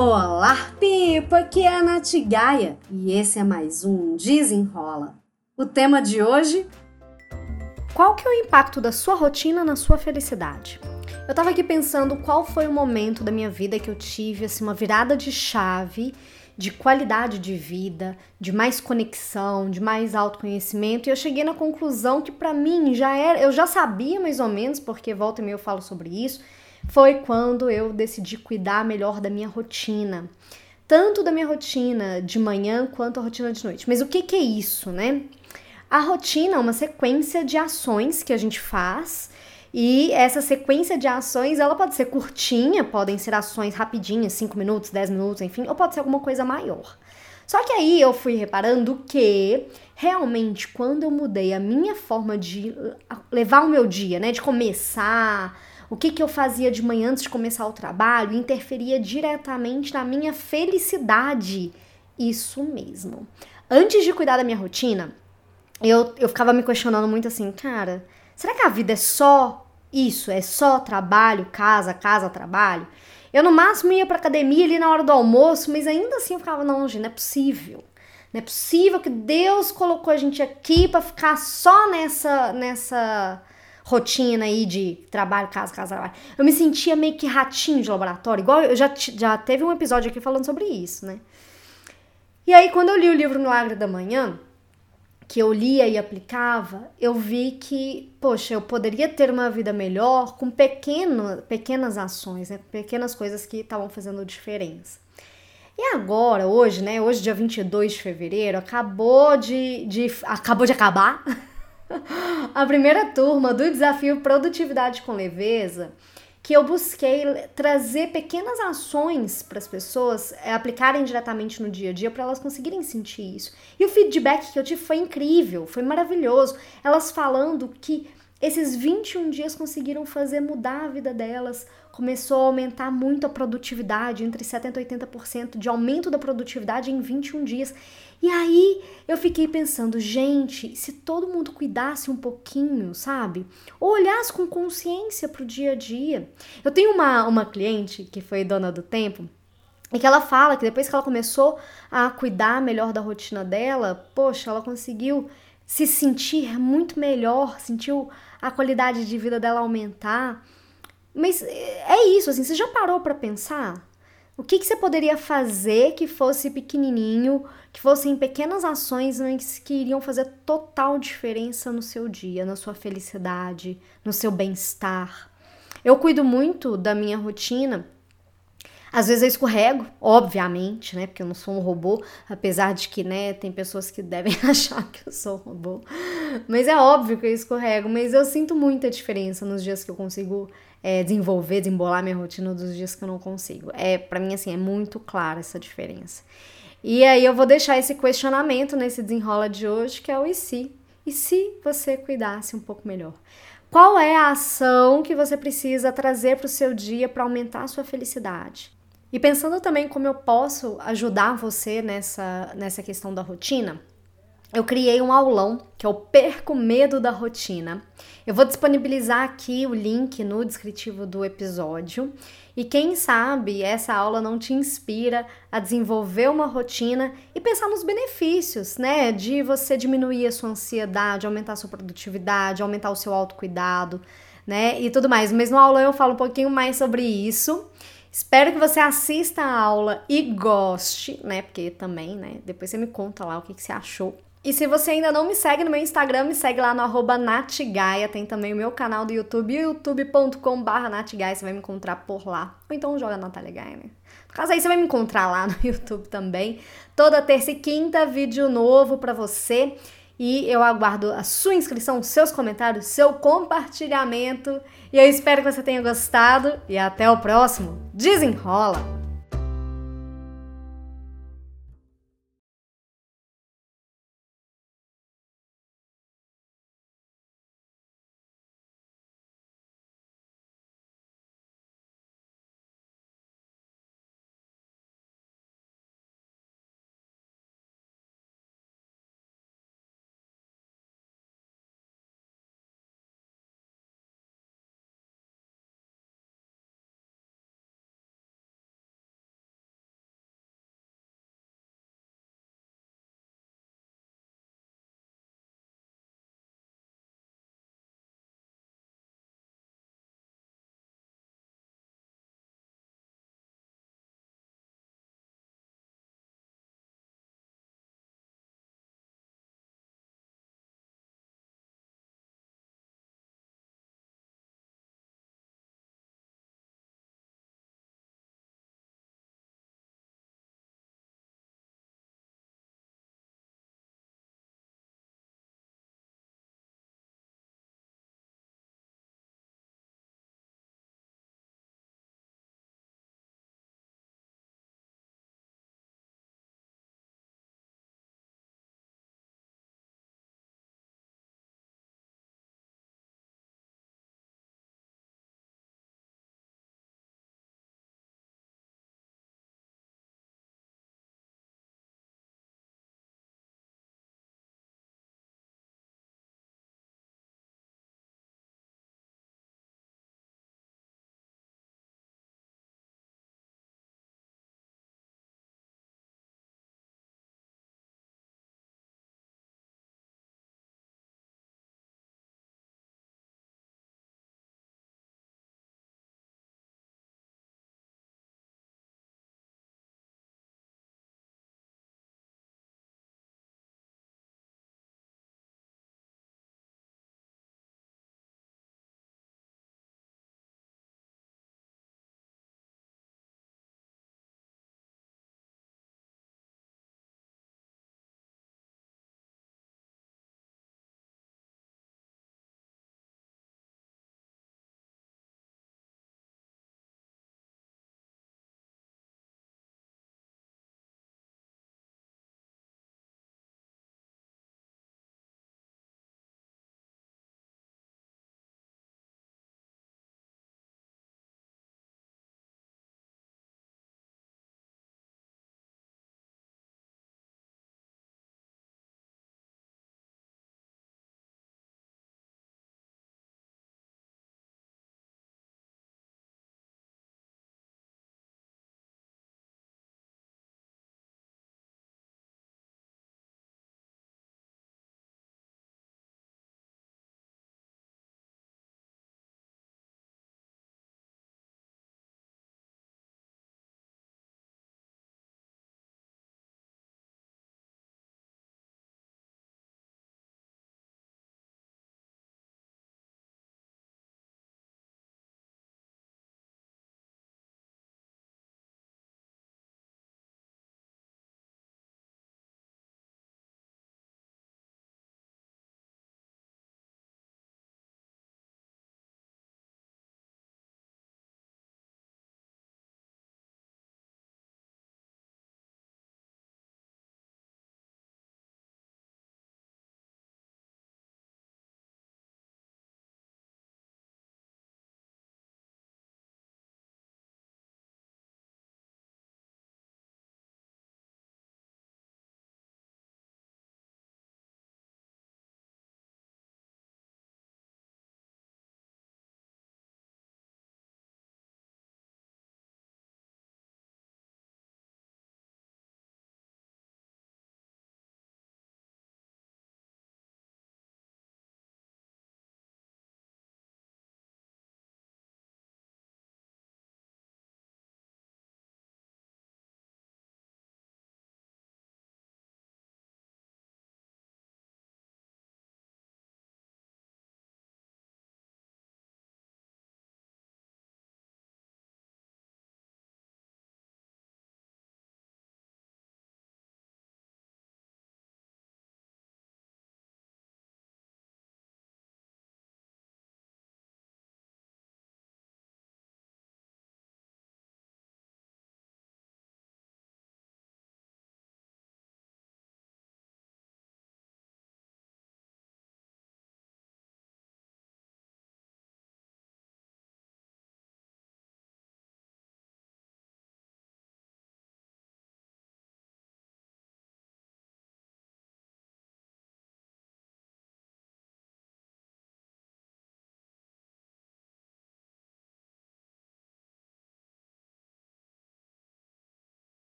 Olá, Pipa! Aqui é a Nath Gaia e esse é mais um Desenrola. O tema de hoje: Qual que é o impacto da sua rotina na sua felicidade? Eu tava aqui pensando qual foi o momento da minha vida que eu tive assim uma virada de chave de qualidade de vida, de mais conexão, de mais autoconhecimento, e eu cheguei na conclusão que para mim já era, eu já sabia mais ou menos, porque volta e meia eu falo sobre isso, foi quando eu decidi cuidar melhor da minha rotina. Tanto da minha rotina de manhã quanto a rotina de noite. Mas o que, que é isso, né? A rotina é uma sequência de ações que a gente faz e essa sequência de ações, ela pode ser curtinha, podem ser ações rapidinhas, 5 minutos, 10 minutos, enfim, ou pode ser alguma coisa maior. Só que aí eu fui reparando que realmente quando eu mudei a minha forma de levar o meu dia, né, de começar, o que, que eu fazia de manhã antes de começar o trabalho interferia diretamente na minha felicidade. Isso mesmo. Antes de cuidar da minha rotina, eu, eu ficava me questionando muito assim, cara, será que a vida é só isso? É só trabalho, casa, casa, trabalho? Eu no máximo ia pra academia ali na hora do almoço, mas ainda assim eu ficava, não, gente, não é possível. Não é possível que Deus colocou a gente aqui para ficar só nessa nessa rotina aí de trabalho, casa, casa, trabalho. Eu me sentia meio que ratinho de laboratório, igual eu já, já teve um episódio aqui falando sobre isso, né? E aí, quando eu li o livro Milagre da Manhã, que eu lia e aplicava, eu vi que, poxa, eu poderia ter uma vida melhor com pequeno, pequenas ações, né? pequenas coisas que estavam fazendo diferença. E agora, hoje, né? Hoje, dia 22 de fevereiro, acabou de, de acabou de acabar a primeira turma do desafio Produtividade com Leveza, que eu busquei trazer pequenas ações para as pessoas é, aplicarem diretamente no dia a dia para elas conseguirem sentir isso. E o feedback que eu tive foi incrível, foi maravilhoso. Elas falando que esses 21 dias conseguiram fazer mudar a vida delas, começou a aumentar muito a produtividade, entre 70% e 80% de aumento da produtividade em 21 dias. E aí eu fiquei pensando, gente, se todo mundo cuidasse um pouquinho, sabe? Ou olhasse com consciência para o dia a dia. Eu tenho uma, uma cliente que foi dona do tempo. E que ela fala que depois que ela começou a cuidar melhor da rotina dela, poxa, ela conseguiu se sentir muito melhor, sentiu a qualidade de vida dela aumentar. Mas é isso, assim, você já parou para pensar? O que, que você poderia fazer que fosse pequenininho, que fossem pequenas ações que iriam fazer total diferença no seu dia, na sua felicidade, no seu bem-estar? Eu cuido muito da minha rotina às vezes eu escorrego, obviamente, né? Porque eu não sou um robô, apesar de que, né, tem pessoas que devem achar que eu sou um robô. Mas é óbvio que eu escorrego, mas eu sinto muita diferença nos dias que eu consigo é, desenvolver, desembolar minha rotina dos dias que eu não consigo. É, para mim, assim, é muito clara essa diferença. E aí eu vou deixar esse questionamento nesse desenrola de hoje, que é o e se? E se você cuidasse um pouco melhor? Qual é a ação que você precisa trazer para o seu dia para aumentar a sua felicidade? E pensando também como eu posso ajudar você nessa, nessa questão da rotina, eu criei um aulão que é o Perco Medo da Rotina. Eu vou disponibilizar aqui o link no descritivo do episódio. E quem sabe essa aula não te inspira a desenvolver uma rotina e pensar nos benefícios, né? De você diminuir a sua ansiedade, aumentar a sua produtividade, aumentar o seu autocuidado, né? E tudo mais. Mas no aulão eu falo um pouquinho mais sobre isso. Espero que você assista a aula e goste, né? Porque também, né? Depois você me conta lá o que, que você achou. E se você ainda não me segue no meu Instagram, me segue lá no arroba natgaia. Tem também o meu canal do YouTube, youtube.com.br natgaia. Você vai me encontrar por lá. Ou então joga Natália Gaia, né? No caso aí, você vai me encontrar lá no YouTube também. Toda terça e quinta, vídeo novo para você. E eu aguardo a sua inscrição, seus comentários, seu compartilhamento. E eu espero que você tenha gostado. E até o próximo. Desenrola!